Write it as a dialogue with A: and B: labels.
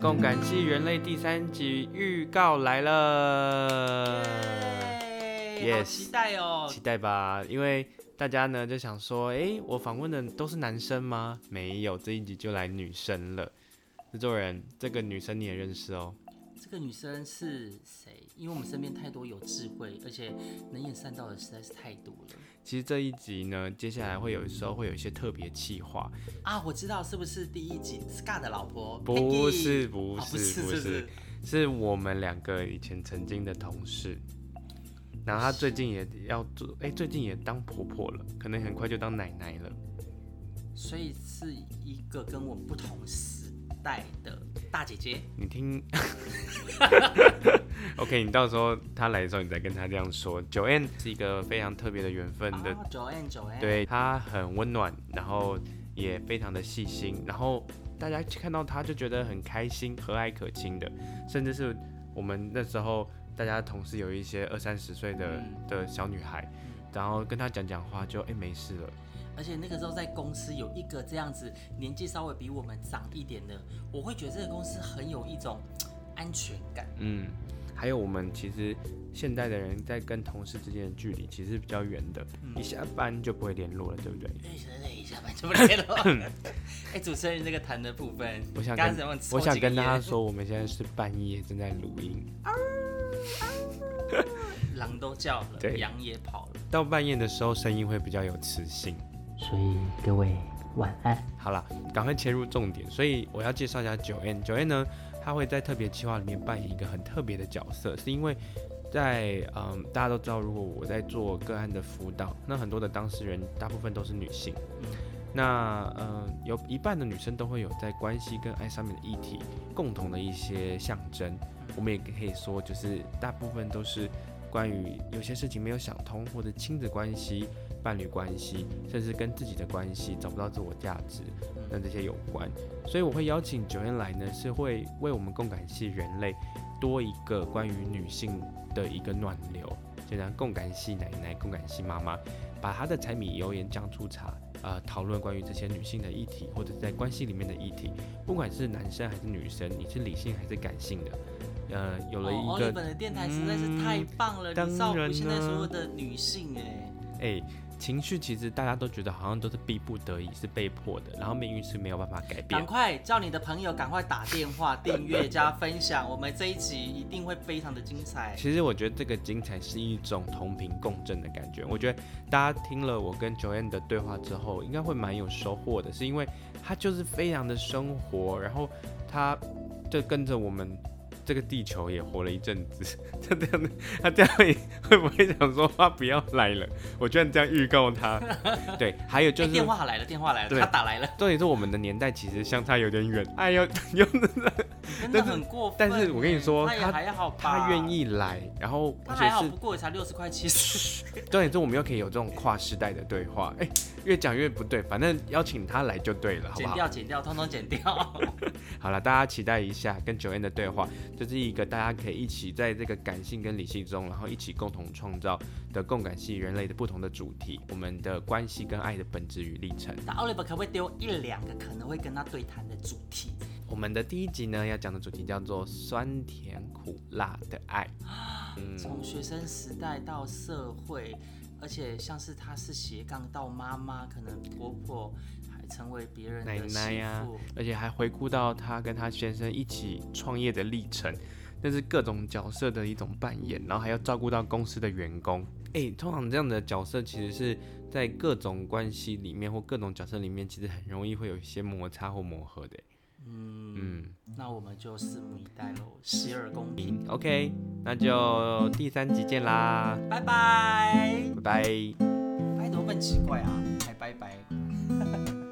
A: 共感系人类第三集预告来了
B: ，Yes，期待哦，
A: 期待吧，因为大家呢就想说，哎，我访问的都是男生吗？没有，这一集就来女生了。制作人，这个女生你也认识哦。
B: 这个女生是谁？因为我们身边太多有智慧而且能言善道的实在是太多了。
A: 其实这一集呢，接下来会有时候会有一些特别企划
B: 啊，我知道是不是第一集 Scar 的老婆？
A: 不是，不是，不是，不是，是我们两个以前曾经的同事。然后她最近也要做，哎，最近也当婆婆了，可能很快就当奶奶了。
B: 所以是一个跟我们不同时代的大姐姐。
A: 你听。OK，你到时候他来的时候，你再跟他这样说。Joanne 是一个非常特别的缘分的
B: ，Joanne，Joanne，
A: 对，他很温暖，然后也非常的细心，然后大家看到他就觉得很开心、和蔼可亲的，甚至是我们那时候大家同事有一些二三十岁的、嗯、的小女孩，然后跟他讲讲话就，就哎没事了。
B: 而且那个时候在公司有一个这样子年纪稍微比我们长一点的，我会觉得这个公司很有一种安全感。
A: 嗯。还有我们其实现代的人在跟同事之间的距离其实是比较远的，嗯，一下班就不会联络了，对不对？
B: 对，对，对，一下班就不联络。哎、欸，主持人这个谈的部分，
A: 我想跟我想跟大家说，我们现在是半夜正在录音，
B: 狼都叫了，羊也跑了。
A: 到半夜的时候，声音会比较有磁性，
B: 所以各位晚安。
A: 好了，赶快切入重点。所以我要介绍一下 Joanne，Joanne 呢？他会在特别计划里面扮演一个很特别的角色，是因为在嗯，大家都知道，如果我在做个案的辅导，那很多的当事人大部分都是女性，嗯、那嗯，有一半的女生都会有在关系跟爱上面的议题共同的一些象征，我们也可以说，就是大部分都是关于有些事情没有想通，或者亲子关系。伴侣关系，甚至跟自己的关系找不到自我价值，那这些有关，所以我会邀请 Joanne 来呢，是会为我们共感系人类多一个关于女性的一个暖流，就像共感系奶奶、共感系妈妈，把她的柴米油盐酱醋茶，呃，讨论关于这些女性的议题，或者在关系里面的议题，不管是男生还是女生，你是理性还是感性的，呃，有了一个。
B: 日本的电台实在是太棒了，你照顾现在所有的女性，哎，
A: 哎。情绪其实大家都觉得好像都是逼不得已，是被迫的，然后命运是没有办法改变。
B: 赶快叫你的朋友赶快打电话订阅加分享，我们这一集一定会非常的精彩。
A: 其实我觉得这个精彩是一种同频共振的感觉。我觉得大家听了我跟 Joanne 的对话之后，应该会蛮有收获的，是因为他就是非常的生活，然后他就跟着我们。这个地球也活了一阵子，他 这样，他这样会会不会想说他不要来了？我居然这样预告他。对，还有就是、欸、电话
B: 来了，电话来了，他打来了。
A: 重点是我们的年代其实相差有点远。哎呦，
B: 真的很过分。
A: 但是我跟你说，
B: 他还好
A: 他愿意来，然后
B: 他还好，不过也才六十块七十。
A: 重点是我们又可以有这种跨世代的对话。哎，越讲越不对，反正邀请他来就对了，好不好？
B: 剪掉，剪掉，通通剪掉。
A: 好了，大家期待一下跟 Joanne 的对话。这是一个大家可以一起在这个感性跟理性中，然后一起共同创造的共感系人类的不同的主题，我们的关系跟爱的本质与历程。
B: 那 Oliver 可不可以丢一两个可能会跟他对谈的主题？
A: 我们的第一集呢，要讲的主题叫做酸甜苦辣的爱。
B: 从、嗯、学生时代到社会，而且像是他是斜杠到妈妈，可能婆婆。成为别人的奶奶呀、啊，
A: 而且还回顾到他跟他先生一起创业的历程，那是各种角色的一种扮演，然后还要照顾到公司的员工。哎、欸，通常这样的角色其实是在各种关系里面或各种角色里面，其实很容易会有一些摩擦或磨合的。
B: 嗯嗯，那我们就拭目以待喽，洗耳恭听。
A: OK，那就第三集见啦，
B: 拜拜，
A: 拜拜。
B: 拜多笨奇怪啊，还拜拜。